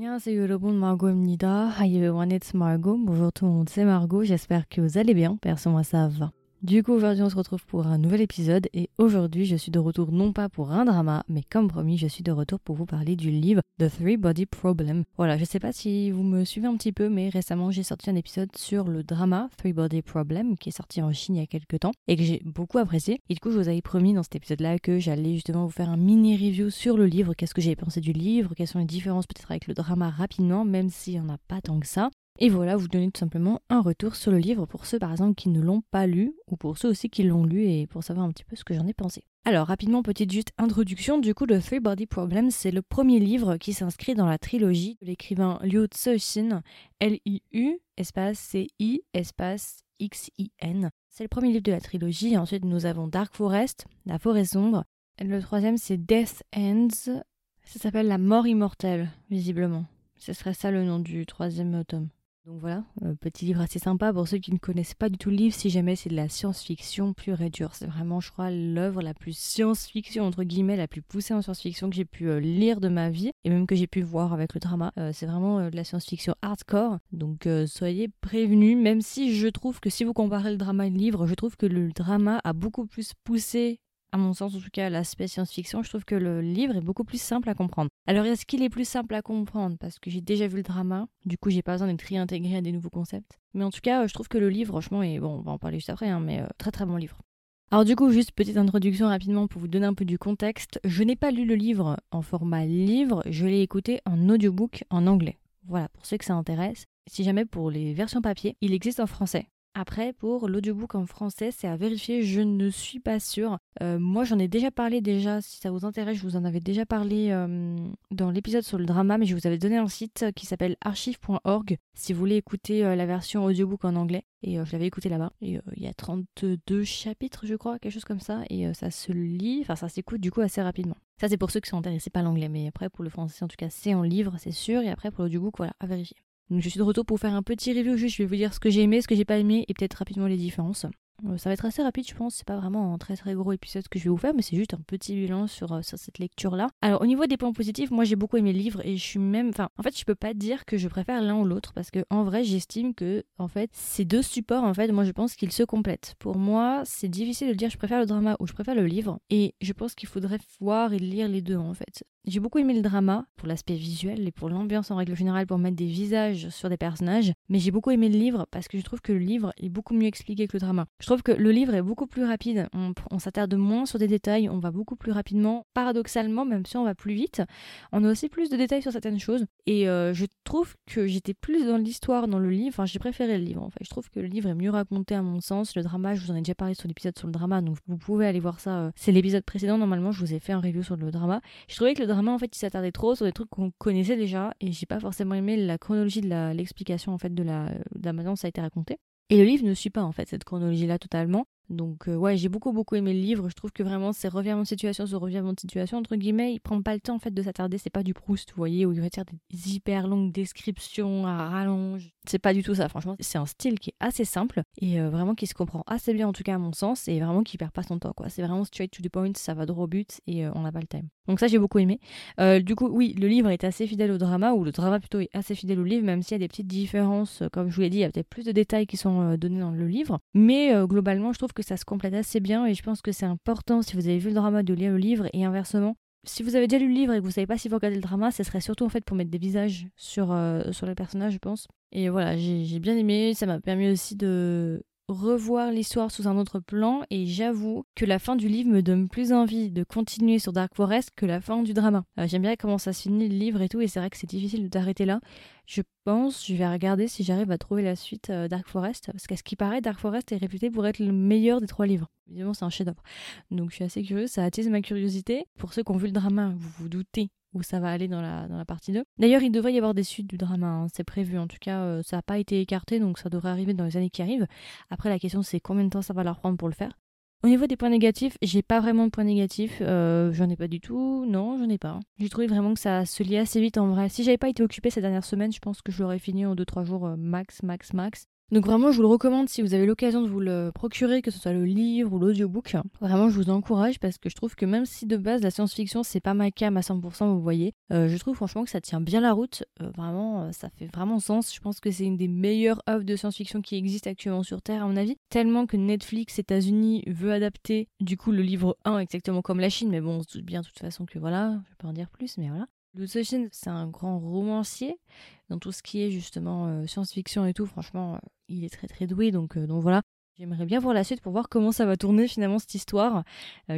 안녕하세요 여러분, Margot입니다. Hi everyone, it's Margot. Bonjour tout le monde, c'est Margot. J'espère que vous allez bien. Perso, moi ça va. Du coup, aujourd'hui, on se retrouve pour un nouvel épisode et aujourd'hui, je suis de retour non pas pour un drama, mais comme promis, je suis de retour pour vous parler du livre The Three Body Problem. Voilà, je sais pas si vous me suivez un petit peu, mais récemment, j'ai sorti un épisode sur le drama Three Body Problem qui est sorti en Chine il y a quelques temps et que j'ai beaucoup apprécié. Et du coup, je vous avais promis dans cet épisode-là que j'allais justement vous faire un mini review sur le livre, qu'est-ce que j'ai pensé du livre, quelles sont les différences peut-être avec le drama rapidement, même s'il n'y en a pas tant que ça. Et voilà, vous donner tout simplement un retour sur le livre pour ceux par exemple qui ne l'ont pas lu ou pour ceux aussi qui l'ont lu et pour savoir un petit peu ce que j'en ai pensé. Alors rapidement, petite juste introduction, du coup le Three Body Problem c'est le premier livre qui s'inscrit dans la trilogie de l'écrivain Liu Cixin, L-I-U, espace C-I, espace X-I-N. C'est le premier livre de la trilogie, ensuite nous avons Dark Forest, La forêt sombre, le troisième c'est Death Ends, ça s'appelle La mort immortelle, visiblement. Ce serait ça le nom du troisième tome. Donc voilà, euh, petit livre assez sympa pour ceux qui ne connaissent pas du tout le livre, si jamais c'est de la science-fiction pure et dure. C'est vraiment, je crois, l'œuvre la plus science-fiction, entre guillemets, la plus poussée en science-fiction que j'ai pu euh, lire de ma vie, et même que j'ai pu voir avec le drama. Euh, c'est vraiment de la science-fiction hardcore, donc soyez prévenus, même si je trouve que si vous comparez le drama et le livre, je trouve que le drama a beaucoup plus poussé à mon sens en tout cas, l'aspect science-fiction, je trouve que le livre est beaucoup plus simple à comprendre. Alors est-ce qu'il est plus simple à comprendre? Parce que j'ai déjà vu le drama, du coup j'ai pas besoin d'être réintégré à des nouveaux concepts. Mais en tout cas, je trouve que le livre, franchement, est bon, on va en parler juste après, hein, mais euh, très très bon livre. Alors du coup, juste petite introduction rapidement pour vous donner un peu du contexte. Je n'ai pas lu le livre en format livre, je l'ai écouté en audiobook en anglais. Voilà, pour ceux que ça intéresse. Si jamais pour les versions papier, il existe en français. Après, pour l'audiobook en français, c'est à vérifier, je ne suis pas sûre. Euh, moi, j'en ai déjà parlé déjà, si ça vous intéresse, je vous en avais déjà parlé euh, dans l'épisode sur le drama, mais je vous avais donné un site qui s'appelle archive.org si vous voulez écouter euh, la version audiobook en anglais. Et je l'avais écouté là-bas. Il y a 32 chapitres, je crois, quelque chose comme ça. Et ça se lit, enfin ça s'écoute du coup assez rapidement. Ça, c'est pour ceux qui sont intéressés par l'anglais, mais après, pour le français, en tout cas, c'est en livre, c'est sûr. Et après, pour l'audiobook, voilà, à vérifier. Je suis de retour pour faire un petit review, juste je vais vous dire ce que j'ai aimé, ce que j'ai pas aimé et peut-être rapidement les différences. Euh, ça va être assez rapide, je pense. C'est pas vraiment un très très gros épisode que je vais vous faire, mais c'est juste un petit bilan sur, euh, sur cette lecture-là. Alors, au niveau des points positifs, moi j'ai beaucoup aimé le livre et je suis même. Enfin, en fait, je peux pas dire que je préfère l'un ou l'autre parce que en vrai, j'estime que, en fait, ces deux supports, en fait, moi je pense qu'ils se complètent. Pour moi, c'est difficile de dire je préfère le drama ou je préfère le livre et je pense qu'il faudrait voir et lire les deux en fait. J'ai beaucoup aimé le drama pour l'aspect visuel et pour l'ambiance en règle générale, pour mettre des visages sur des personnages, mais j'ai beaucoup aimé le livre parce que je trouve que le livre est beaucoup mieux expliqué que le drama. Je trouve que le livre est beaucoup plus rapide, on, s'attarde moins sur des détails, on va beaucoup plus rapidement, paradoxalement, même si on va plus vite, on a aussi plus de détails sur certaines choses, et euh, je trouve que j'étais plus dans l'histoire dans le livre, enfin j'ai préféré le livre en fait, je trouve que le livre est mieux raconté à mon sens, le drama, je vous en ai déjà parlé sur l'épisode sur le drama, donc vous pouvez aller voir ça, euh, c'est l'épisode précédent, normalement je vous ai fait un review sur le drama, je trouvais que drama en fait il s'attardait trop sur des trucs qu'on connaissait déjà et j'ai pas forcément aimé la chronologie de l'explication en fait de la, de ça a été raconté. Et le livre ne suit pas en fait cette chronologie là totalement. Donc euh, ouais, j'ai beaucoup beaucoup aimé le livre. Je trouve que vraiment c'est revirement de situation sur revirement de situation entre guillemets. Il prend pas le temps en fait de s'attarder. C'est pas du Proust, vous voyez, où il va faire des hyper longues descriptions à rallonge. C'est pas du tout ça. Franchement, c'est un style qui est assez simple et euh, vraiment qui se comprend assez bien en tout cas à mon sens et vraiment qui perd pas son temps quoi. C'est vraiment straight to the point, ça va droit au but et euh, on n'a pas le time. Donc ça j'ai beaucoup aimé. du coup oui, le livre est assez fidèle au drama ou le drama plutôt est assez fidèle au livre, même s'il y a des petites différences. Comme je vous l'ai dit, il y a peut-être plus de détails qui sont donnés dans le livre, mais globalement je trouve que ça se complète assez bien et je pense que c'est important si vous avez vu le drama de lire le livre et inversement. Si vous avez déjà lu le livre et que vous savez pas si vous regardez le drama, ce serait surtout en fait pour mettre des visages sur, euh, sur les personnages, je pense. Et voilà, j'ai bien aimé. Ça m'a permis aussi de revoir l'histoire sous un autre plan et j'avoue que la fin du livre me donne plus envie de continuer sur Dark Forest que la fin du drama. Euh, j'aime bien comment ça se finit le livre et tout et c'est vrai que c'est difficile de t'arrêter là. Je pense, je vais regarder si j'arrive à trouver la suite euh, Dark Forest parce qu'à ce qui paraît Dark Forest est réputé pour être le meilleur des trois livres. Évidemment c'est un chef-d'œuvre. Donc je suis assez curieuse, ça attise ma curiosité. Pour ceux qui ont vu le drama, vous vous doutez où ça va aller dans la, dans la partie 2. D'ailleurs, il devrait y avoir des suites du drama, hein, c'est prévu. En tout cas, euh, ça n'a pas été écarté, donc ça devrait arriver dans les années qui arrivent. Après, la question, c'est combien de temps ça va leur prendre pour le faire. Au niveau des points négatifs, j'ai pas vraiment de points négatifs. Euh, j'en ai pas du tout. Non, j'en ai pas. J'ai trouvé vraiment que ça se liait assez vite en vrai. Si j'avais pas été occupée ces dernières semaines, je pense que je l'aurais fini en 2-3 jours euh, max, max, max. Donc vraiment, je vous le recommande si vous avez l'occasion de vous le procurer, que ce soit le livre ou l'audiobook. Vraiment, je vous encourage parce que je trouve que même si de base la science-fiction c'est pas ma cam à 100%, vous voyez, euh, je trouve franchement que ça tient bien la route. Euh, vraiment, euh, ça fait vraiment sens. Je pense que c'est une des meilleures œuvres de science-fiction qui existent actuellement sur Terre, à mon avis. Tellement que Netflix États-Unis veut adapter du coup le livre 1 exactement comme la Chine, mais bon, on se doute bien de toute façon que voilà, je vais pas en dire plus, mais voilà. Lu Cixin, c'est un grand romancier dans tout ce qui est justement euh, science-fiction et tout. Franchement, euh, il est très très doué, donc, euh, donc voilà. J'aimerais bien voir la suite pour voir comment ça va tourner finalement cette histoire.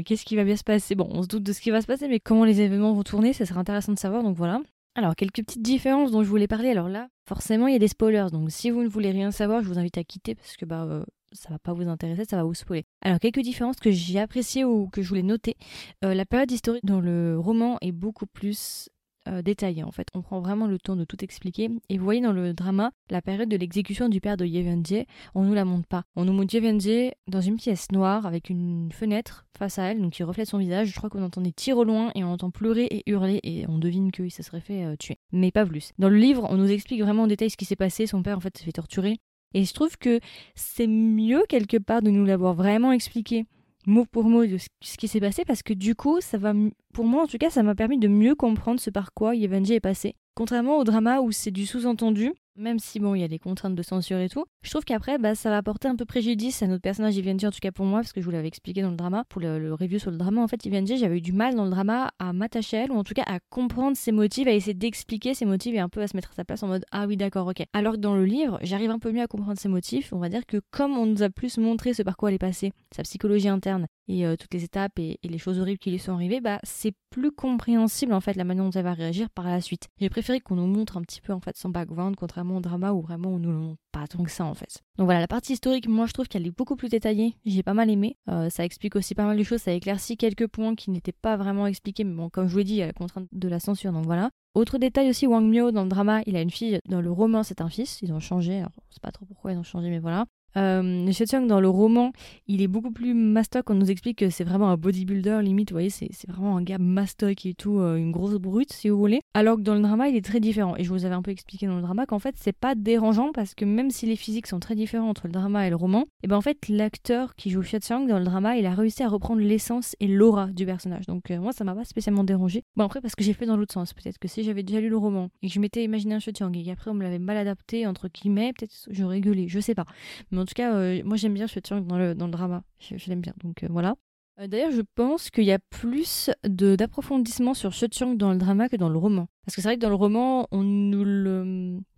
Qu'est-ce qui va bien se passer? Bon, on se doute de ce qui va se passer, mais comment les événements vont tourner, ça sera intéressant de savoir, donc voilà. Alors, quelques petites différences dont je voulais parler. Alors là, forcément, il y a des spoilers, donc si vous ne voulez rien savoir, je vous invite à quitter parce que bah, ça va pas vous intéresser, ça va vous spoiler. Alors, quelques différences que j'ai appréciées ou que je voulais noter. la période historique dans le roman est beaucoup plus euh, en fait. On prend vraiment le temps de tout expliquer. Et vous voyez dans le drama, la période de l'exécution du père de Yevenje, on nous la montre pas. On nous montre Yevenje dans une pièce noire avec une fenêtre face à elle, donc qui reflète son visage. Je crois qu'on entend des tirs au loin et on entend pleurer et hurler et on devine qu'il se serait fait euh, tuer. Mais pas plus. Dans le livre, on nous explique vraiment en détail ce qui s'est passé. Son père en fait s'est fait torturer. Et je trouve que c'est mieux quelque part de nous l'avoir vraiment expliqué mot pour mot de ce qui s'est passé parce que du coup, ça va, pour moi en tout cas, ça m'a permis de mieux comprendre ce par quoi Yevanji est passé. Contrairement au drama où c'est du sous-entendu, même si bon, il y a des contraintes de censure et tout, je trouve qu'après, bah, ça va apporter un peu préjudice à notre personnage Evenji, en tout cas pour moi, parce que je vous l'avais expliqué dans le drama, pour le, review sur le drama, en fait, Evenji, j'avais eu du mal dans le drama à m'attacher à elle, ou en tout cas à comprendre ses motifs, à essayer d'expliquer ses motifs et un peu à se mettre à sa place en mode ah oui, d'accord, ok. Alors que dans le livre, j'arrive un peu mieux à comprendre ses motifs, on va dire que comme on nous a plus montré ce par quoi elle est passée, sa psychologie interne, et euh, toutes les étapes et, les choses horribles qui lui sont arrivées, bah c'est plus compréhensible en fait la manière dont elle va réagir par la suite. J'ai préféré qu'on nous montre un petit peu en fait son background contrairement au drama où vraiment on nous le montre pas tant que ça en fait. Donc voilà, la partie historique, moi je trouve qu'elle est beaucoup plus détaillée, j'ai pas mal aimé. Euh, ça explique aussi pas mal de choses, ça éclaircit quelques points qui n'étaient pas vraiment expliqués, mais bon, comme je vous l'ai dit, il y a la contrainte de la censure, donc voilà. Autre détail aussi, Wang Mio dans le drama, il a une fille, dans le roman c'est un fils, ils ont changé, alors je sais pas trop pourquoi ils ont changé, mais voilà. Euh, dans le roman, il est beaucoup plus mastoc. On nous explique que c'est vraiment un bodybuilder, limite, vous voyez, c'est vraiment un gars mastoc et tout, euh, une grosse brute, si vous voulez. Alors que dans le drama, il est très différent. Et je vous avais un peu expliqué dans le drama qu'en fait, c'est pas dérangeant parce que même si les physiques sont très différents entre le drama et le roman, et eh ben en fait, l'acteur qui joue Xiang dans le drama, il a réussi à reprendre l'essence et l'aura du personnage. Donc euh, moi, ça m'a pas spécialement dérangé. Bon, après, parce que j'ai fait dans l'autre sens. Peut-être que si j'avais déjà lu le roman et que je m'étais imaginé un Xiang et qu'après on me l'avait mal adapté, entre guillemets, peut-être j'aurais gueulé, je sais pas. Mais en tout cas, euh, moi j'aime bien Chang dans le, dans le drama. Je, l'aime bien, donc euh, voilà. Euh, d'ailleurs, je pense qu'il y a plus d'approfondissement sur Chang dans le drama que dans le roman. Parce que c'est vrai que dans le roman, on nous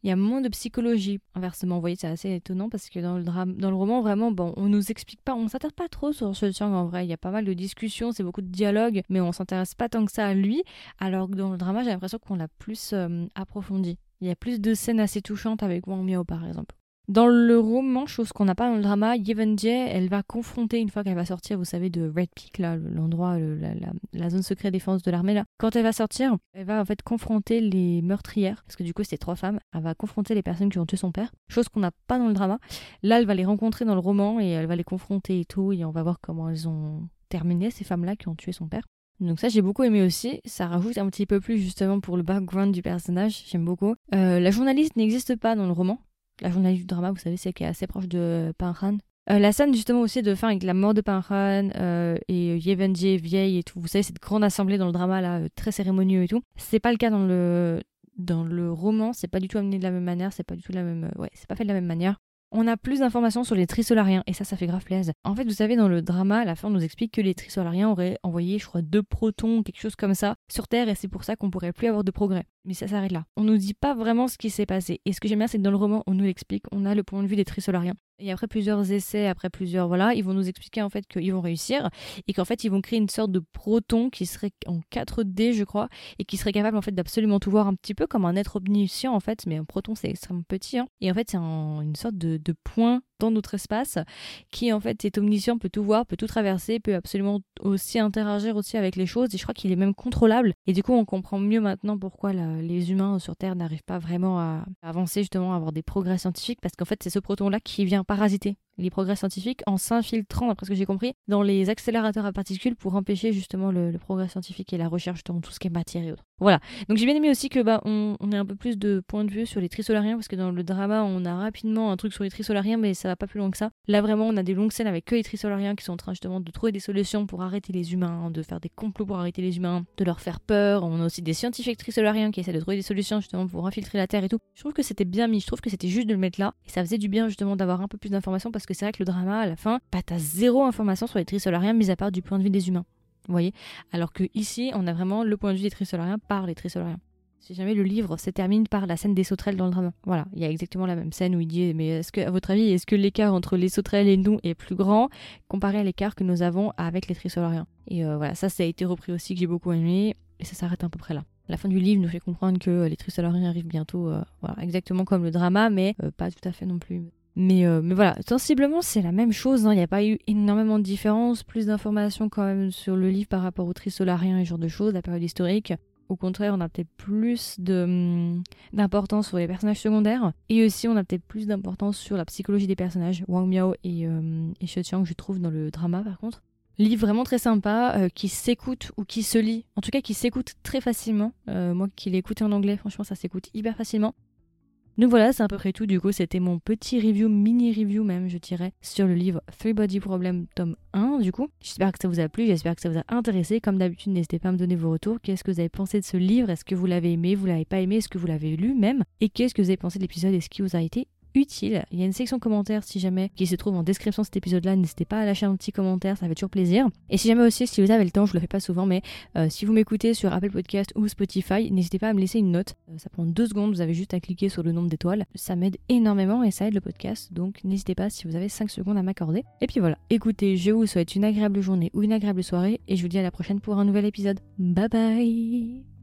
il y a moins de psychologie. Inversement, vous voyez, c'est assez étonnant parce que dans le, dans le roman, vraiment, bon, on nous explique pas, on s'intéresse pas trop sur Chang en vrai. Il y a pas mal de discussions, c'est beaucoup de dialogues, mais on s'intéresse pas tant que ça à lui. Alors que dans le drama, j'ai l'impression qu'on l'a plus approfondi. Il y a plus de scènes assez touchantes avec Wang Miao, par exemple. Dans le roman, chose qu'on n'a pas dans le drama, Yevenjie, elle va confronter, une fois qu'elle va sortir, vous savez, de Red Peak, là, l'endroit, la, zone secret défense de l'armée, là. Quand elle va sortir, elle va en fait confronter les meurtrières, parce que du coup, c'est trois femmes. Elle va confronter les personnes qui ont tué son père, chose qu'on n'a pas dans le drama. Là, elle va les rencontrer dans le roman et elle va les confronter et tout, et on va voir comment elles ont terminé, ces femmes-là qui ont tué son père. Donc ça j'ai beaucoup aimé aussi, ça rajoute un petit peu plus justement pour le background du personnage, j'aime beaucoup. Euh, la journaliste n'existe pas dans le roman, la journaliste du drama, vous savez, c'est qui est assez proche de Panran. Euh, la scène justement aussi de fin avec la mort de Panran euh, et Yevenji vieille et tout, vous savez, cette grande assemblée dans le drama là, euh, très cérémonieux et tout. C'est pas le cas dans le dans le roman, c'est pas du tout amené de la même manière, c'est pas du tout la même, ouais, c'est pas fait de la même manière on a plus d'informations sur les trisolariens et ça, ça fait grave plaisir. En fait, vous savez, dans le drama, à la fin, on nous explique que les trisolariens auraient envoyé, je crois, deux protons, quelque chose comme ça, sur Terre et c'est pour ça qu'on pourrait plus avoir de progrès. Mais ça s'arrête là. On nous dit pas vraiment ce qui s'est passé. Et ce que j'aime bien, c'est que dans le roman, on nous l'explique. On a le point de vue des trisolariens. Et après plusieurs essais, après plusieurs, voilà, ils vont nous expliquer en fait qu'ils vont réussir et qu'en fait ils vont créer une sorte de proton qui serait en 4D, je crois, et qui serait capable en fait d'absolument tout voir un petit peu comme un être omniscient en fait, mais un proton c'est extrêmement petit. Hein. Et en fait c'est une sorte de, de point dans notre espace, qui en fait est omniscient, peut tout voir, peut tout traverser, peut absolument aussi interagir aussi avec les choses, et je crois qu'il est même contrôlable. Et du coup, on comprend mieux maintenant pourquoi les humains sur Terre n'arrivent pas vraiment à avancer, justement, à avoir des progrès scientifiques, parce qu'en fait, c'est ce proton-là qui vient parasiter les progrès scientifiques en s'infiltrant, d'après ce que j'ai compris, dans les accélérateurs à particules pour empêcher justement le, le progrès scientifique et la recherche dans tout ce qui est matière et autres. Voilà. Donc j'ai bien aimé aussi que bah on, ait un peu plus de points de vue sur les trisolariens parce que dans le drama on a rapidement un truc sur les trisolariens mais ça va pas plus loin que ça. Là vraiment on a des longues scènes avec que les trisolariens qui sont en train justement de trouver des solutions pour arrêter les humains, de faire des complots pour arrêter les humains, de leur faire peur. On a aussi des scientifiques trisolariens qui essaient de trouver des solutions justement pour infiltrer la Terre et tout. Je trouve que c'était bien mis, je trouve que c'était juste de le mettre là et ça faisait du bien justement d'avoir un peu plus d'informations parce que c'est vrai que le drama à la fin, bah t'as zéro information sur les trisolariens mis à part du point de vue des humains. Voyez? Alors que ici, on a vraiment le point de vue des trisolariens par les trisolariens. Si jamais le livre se termine par la scène des sauterelles dans le drama. Voilà, il y a exactement la même scène où il dit Mais est-ce que, à votre avis, est-ce que l'écart entre les sauterelles et nous est plus grand comparé à l'écart que nous avons avec les trisolariens? Et euh, voilà, ça, ça a été repris aussi, que j'ai beaucoup aimé, et ça s'arrête à peu près là. La fin du livre nous fait comprendre que les trisolariens arrivent bientôt, euh, voilà, exactement comme le drama, mais euh, pas tout à fait non plus. Mais, euh, mais voilà, sensiblement, c'est la même chose. Hein. Il n'y a pas eu énormément de différence, plus d'informations quand même sur le livre par rapport au trisolarien et ce genre de choses, la période historique. Au contraire, on a peut-être plus hum, d'importance sur les personnages secondaires. Et aussi, on a peut-être plus d'importance sur la psychologie des personnages. Wang Miao et, euh, et Chiang, je trouve, dans le drama par contre. Livre vraiment très sympa, euh, qui s'écoute ou qui se lit. En tout cas, qui s'écoute très facilement. Euh, moi qui l'ai écouté en anglais, franchement, ça s'écoute hyper facilement. Donc voilà, c'est à peu près tout. Du coup, c'était mon petit review, mini review même, je dirais, sur le livre Three Body Problem, tome 1. Du coup, j'espère que ça vous a plu, j'espère que ça vous a intéressé. Comme d'habitude, n'hésitez pas à me donner vos retours. Qu'est-ce que vous avez pensé de ce livre? Est-ce que vous l'avez aimé Vous l'avez pas aimé? Est-ce que vous l'avez lu même? Et qu'est-ce que vous avez pensé de l'épisode? Est-ce qu'il vous a été utile. Il y a une section commentaires si jamais qui se trouve en description de cet épisode-là. N'hésitez pas à lâcher un petit commentaire, ça fait toujours plaisir. Et si jamais aussi, si vous avez le temps, je le fais pas souvent, mais euh, si vous m'écoutez sur Apple Podcast ou Spotify, n'hésitez pas à me laisser une note. Euh, ça prend deux secondes, vous avez juste à cliquer sur le nombre d'étoiles. Ça m'aide énormément et ça aide le podcast. Donc n'hésitez pas si vous avez 5 secondes à m'accorder. Et puis voilà, écoutez, je vous souhaite une agréable journée ou une agréable soirée et je vous dis à la prochaine pour un nouvel épisode. Bye bye